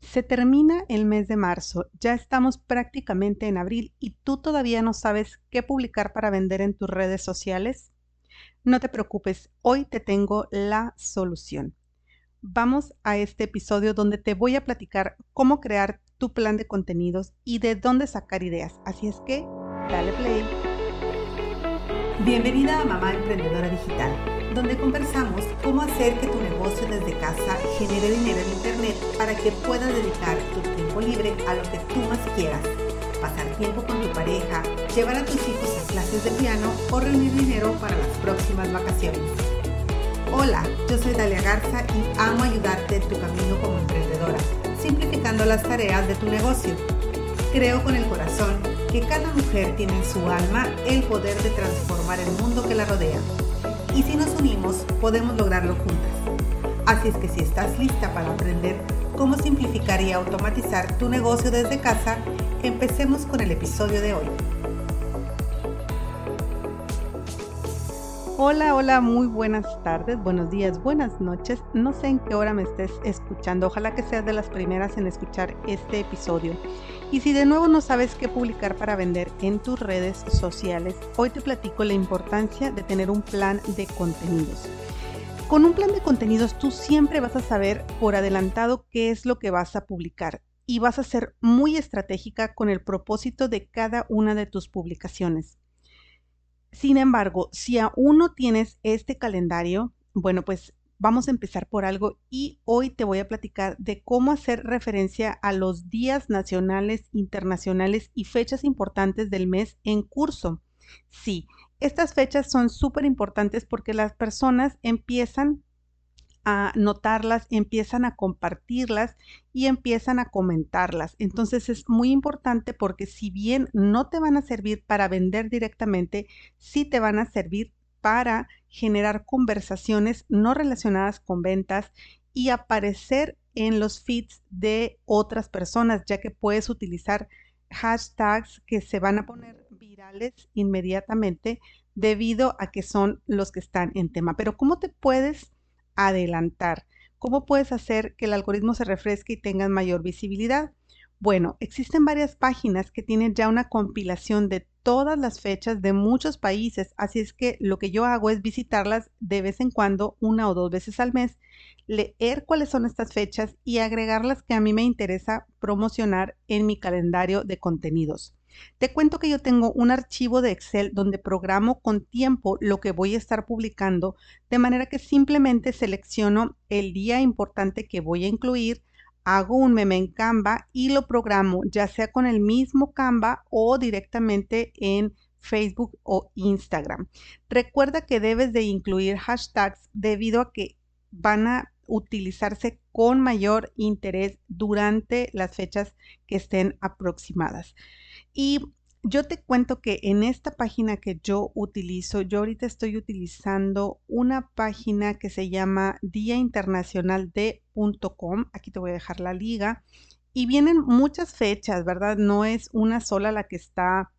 Se termina el mes de marzo, ya estamos prácticamente en abril y tú todavía no sabes qué publicar para vender en tus redes sociales. No te preocupes, hoy te tengo la solución. Vamos a este episodio donde te voy a platicar cómo crear tu plan de contenidos y de dónde sacar ideas. Así es que, dale play. Bienvenida a Mamá Emprendedora Digital, donde conversamos cómo hacer que tu negocio desde casa genere dinero en Internet para que puedas dedicar tu tiempo libre a lo que tú más quieras. Pasar tiempo con tu pareja, llevar a tus hijos a clases de piano o reunir dinero para las próximas vacaciones. Hola, yo soy Dalia Garza y amo ayudarte en tu camino como emprendedora, simplificando las tareas de tu negocio. Creo con el corazón que cada mujer tiene en su alma el poder de transformar el mundo que la rodea. Y si nos unimos, podemos lograrlo juntas. Así es que si estás lista para aprender cómo simplificar y automatizar tu negocio desde casa, empecemos con el episodio de hoy. Hola, hola, muy buenas tardes, buenos días, buenas noches. No sé en qué hora me estés escuchando. Ojalá que seas de las primeras en escuchar este episodio. Y si de nuevo no sabes qué publicar para vender en tus redes sociales, hoy te platico la importancia de tener un plan de contenidos. Con un plan de contenidos tú siempre vas a saber por adelantado qué es lo que vas a publicar y vas a ser muy estratégica con el propósito de cada una de tus publicaciones. Sin embargo, si aún no tienes este calendario, bueno, pues vamos a empezar por algo y hoy te voy a platicar de cómo hacer referencia a los días nacionales, internacionales y fechas importantes del mes en curso. Sí, estas fechas son súper importantes porque las personas empiezan a notarlas, empiezan a compartirlas y empiezan a comentarlas. Entonces es muy importante porque si bien no te van a servir para vender directamente, sí te van a servir para generar conversaciones no relacionadas con ventas y aparecer en los feeds de otras personas, ya que puedes utilizar hashtags que se van a poner virales inmediatamente debido a que son los que están en tema. Pero ¿cómo te puedes adelantar. ¿Cómo puedes hacer que el algoritmo se refresque y tenga mayor visibilidad? Bueno, existen varias páginas que tienen ya una compilación de todas las fechas de muchos países, así es que lo que yo hago es visitarlas de vez en cuando, una o dos veces al mes, leer cuáles son estas fechas y agregar las que a mí me interesa promocionar en mi calendario de contenidos. Te cuento que yo tengo un archivo de Excel donde programo con tiempo lo que voy a estar publicando, de manera que simplemente selecciono el día importante que voy a incluir, hago un meme en Canva y lo programo ya sea con el mismo Canva o directamente en Facebook o Instagram. Recuerda que debes de incluir hashtags debido a que van a utilizarse con mayor interés durante las fechas que estén aproximadas. Y yo te cuento que en esta página que yo utilizo, yo ahorita estoy utilizando una página que se llama diainternacionalde.com. Aquí te voy a dejar la liga. Y vienen muchas fechas, ¿verdad? No es una sola la que está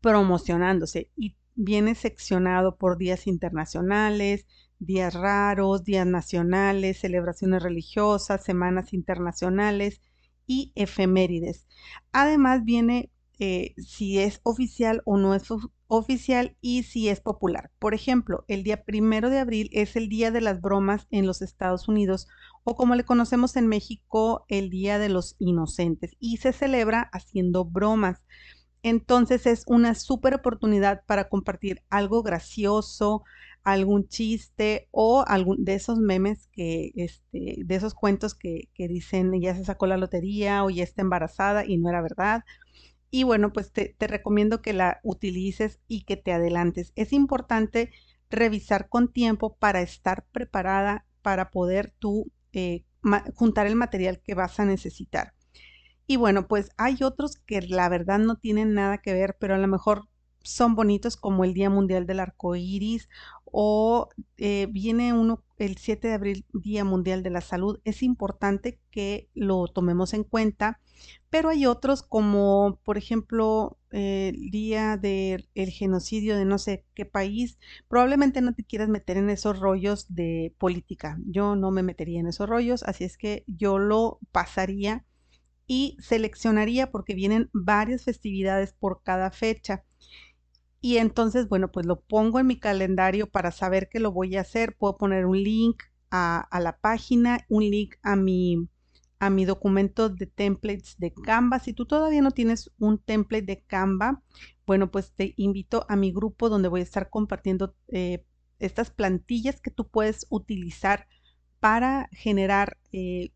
promocionándose y viene seccionado por días internacionales, días raros, días nacionales, celebraciones religiosas, semanas internacionales y efemérides. Además viene eh, si es oficial o no es oficial y si es popular. Por ejemplo, el día primero de abril es el Día de las Bromas en los Estados Unidos o como le conocemos en México, el Día de los Inocentes y se celebra haciendo bromas. Entonces es una súper oportunidad para compartir algo gracioso, algún chiste o algún de esos memes que, este, de esos cuentos que, que dicen ya se sacó la lotería o ya está embarazada y no era verdad y bueno, pues te, recomiendo que la utilices y que te adelantes. Es importante revisar con tiempo para estar preparada para poder tú eh, juntar el material que vas a necesitar. Y bueno, pues hay otros que la verdad no tienen nada que ver, pero a lo mejor son bonitos como el Día Mundial del Arco Iris o eh, viene uno el 7 de abril, Día Mundial de la Salud, es importante que lo tomemos en cuenta, pero hay otros como, por ejemplo, el Día del genocidio de no sé qué país. Probablemente no te quieras meter en esos rollos de política. Yo no me metería en esos rollos, así es que yo lo pasaría y seleccionaría porque vienen varias festividades por cada fecha. Y entonces, bueno, pues lo pongo en mi calendario para saber que lo voy a hacer. Puedo poner un link a, la página, un link a mi, a mi documento de templates de Canva. Si tú todavía no tienes un template de Canva, bueno, pues te invito a mi grupo donde voy a estar compartiendo eh, estas plantillas que tú puedes utilizar para generar eh,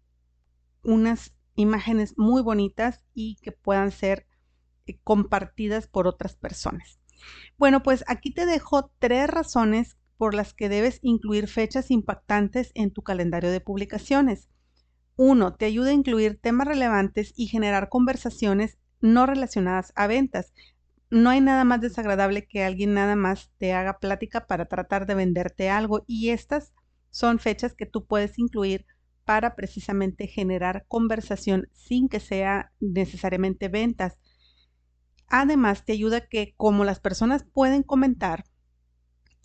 unas imágenes muy bonitas y que puedan ser eh, compartidas por otras personas. Bueno, pues aquí te dejo tres razones por las que debes incluir fechas impactantes en tu calendario de publicaciones. Uno, te ayuda a incluir temas relevantes y generar conversaciones no relacionadas a ventas. No hay nada más desagradable que alguien nada más te haga plática para tratar de venderte algo y estas son fechas que tú puedes incluir para precisamente generar conversación sin que sea necesariamente ventas. Además, te ayuda que como las personas pueden comentar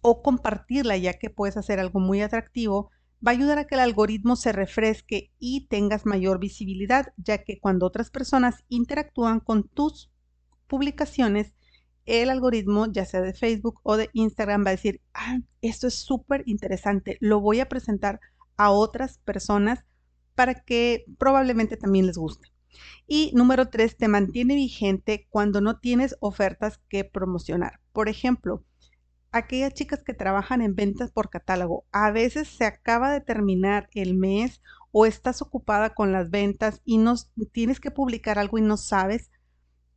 o compartirla, ya que puedes hacer algo muy atractivo, va a ayudar a que el algoritmo se refresque y tengas mayor visibilidad, ya que cuando otras personas interactúan con tus publicaciones, el algoritmo, ya sea de Facebook o de Instagram, va a decir, ah, esto es súper interesante, lo voy a presentar a otras personas para que probablemente también les guste. Y número tres, te mantiene vigente cuando no tienes ofertas que promocionar. Por ejemplo, aquellas chicas que trabajan en ventas por catálogo, a veces se acaba de terminar el mes o estás ocupada con las ventas y no tienes que publicar algo y no sabes,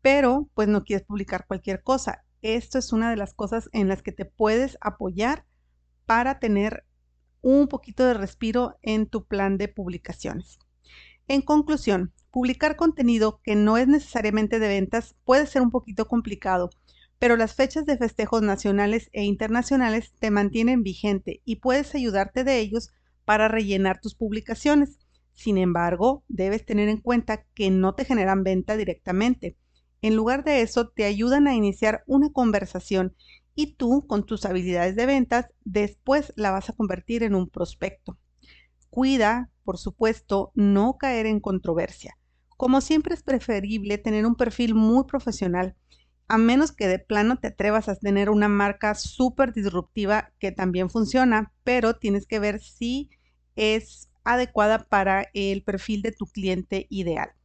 pero pues no quieres publicar cualquier cosa. Esto es una de las cosas en las que te puedes apoyar para tener un poquito de respiro en tu plan de publicaciones. En conclusión, publicar contenido que no es necesariamente de ventas puede ser un poquito complicado, pero las fechas de festejos nacionales e internacionales te mantienen vigente y puedes ayudarte de ellos para rellenar tus publicaciones. Sin embargo, debes tener en cuenta que no te generan venta directamente. En lugar de eso, te ayudan a iniciar una conversación y tú, con tus habilidades de ventas, después la vas a convertir en un prospecto. Cuida, por supuesto, no caer en controversia. Como siempre es preferible tener un perfil muy profesional, a menos que de plano te atrevas a tener una marca súper disruptiva que también funciona, pero tienes que ver si es adecuada para el perfil de tu cliente ideal.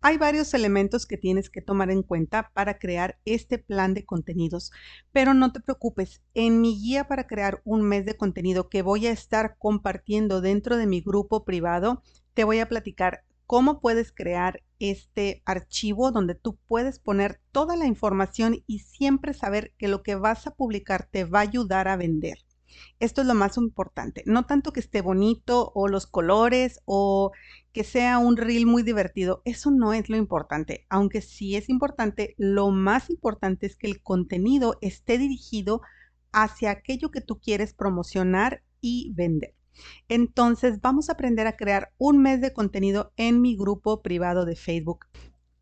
Hay varios elementos que tienes que tomar en cuenta para crear este plan de contenidos, pero no te preocupes, en mi guía para crear un mes de contenido que voy a estar compartiendo dentro de mi grupo privado, te voy a platicar cómo puedes crear este archivo donde tú puedes poner toda la información y siempre saber que lo que vas a publicar te va a ayudar a vender. Esto es lo más importante. No tanto que esté bonito o los colores o que sea un reel muy divertido. Eso no es lo importante. Aunque sí es importante, lo más importante es que el contenido esté dirigido hacia aquello que tú quieres promocionar y vender. Entonces vamos a aprender a crear un mes de contenido en mi grupo privado de Facebook.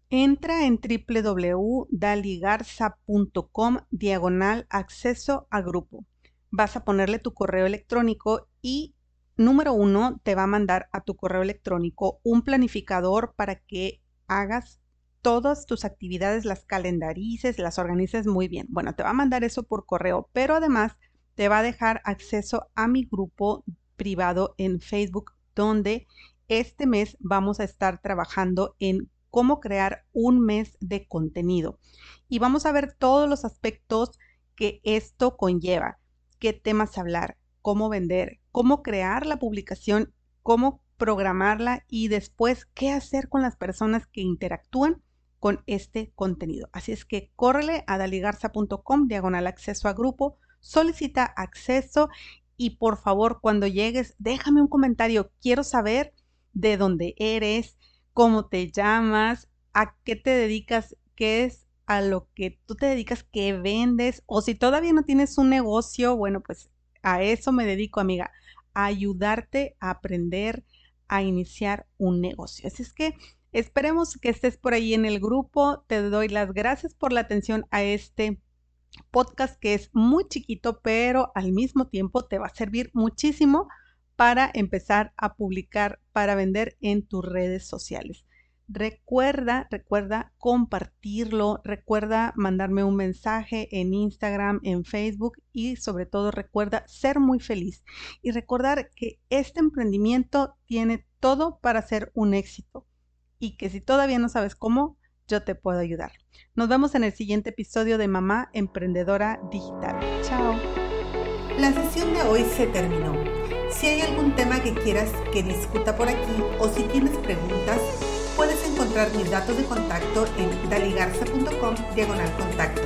Entra en www.daligarza.com diagonal acceso a grupo vas a ponerle tu correo electrónico y número uno, te va a mandar a tu correo electrónico un planificador para que hagas todas tus actividades, las calendarices, las organices muy bien. Bueno, te va a mandar eso por correo, pero además te va a dejar acceso a mi grupo privado en Facebook, donde este mes vamos a estar trabajando en cómo crear un mes de contenido. Y vamos a ver todos los aspectos que esto conlleva qué temas hablar, cómo vender, cómo crear la publicación, cómo programarla y después qué hacer con las personas que interactúan con este contenido. Así es que córrele a daligarza.com, diagonal acceso a grupo, solicita acceso y por favor cuando llegues déjame un comentario. Quiero saber de dónde eres, cómo te llamas, a qué te dedicas, qué es a lo que tú te dedicas, que vendes, o si todavía no tienes un negocio, bueno, pues a eso me dedico, amiga, ayudarte a aprender a iniciar un negocio. Así es que esperemos que estés por ahí en el grupo. Te doy las gracias por la atención a este podcast que es muy chiquito, pero al mismo tiempo te va a servir muchísimo para empezar a publicar, para vender en tus redes sociales. Recuerda, recuerda compartirlo, recuerda mandarme un mensaje en Instagram, en Facebook y sobre todo recuerda ser muy feliz y recordar que este emprendimiento tiene todo para ser un éxito y que si todavía no sabes cómo, yo te puedo ayudar. Nos vemos en el siguiente episodio de Mamá Emprendedora Digital. Chao. La sesión de hoy se terminó. Si hay algún tema que quieras que discuta por aquí o si tienes preguntas, puedes encontrar mis datos de contacto en daligarza.com diagonal contacto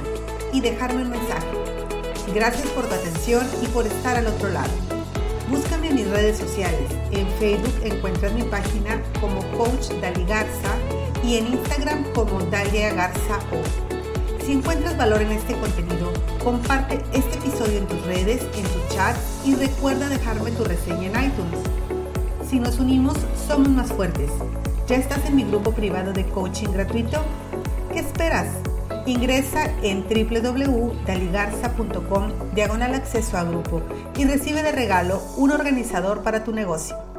y dejarme un mensaje. Gracias por tu atención y por estar al otro lado. Búscame en mis redes sociales. En Facebook encuentras mi página como Coach Dali Garza y en Instagram como Dalia Garza O. Si encuentras valor en este contenido, comparte este episodio en tus redes, en tu chat y recuerda dejarme tu reseña en iTunes. Si nos unimos, somos más fuertes. ¿Ya estás en mi grupo privado de coaching gratuito? ¿Qué esperas? Ingresa en www.daligarza.com diagonal acceso a grupo y recibe de regalo un organizador para tu negocio.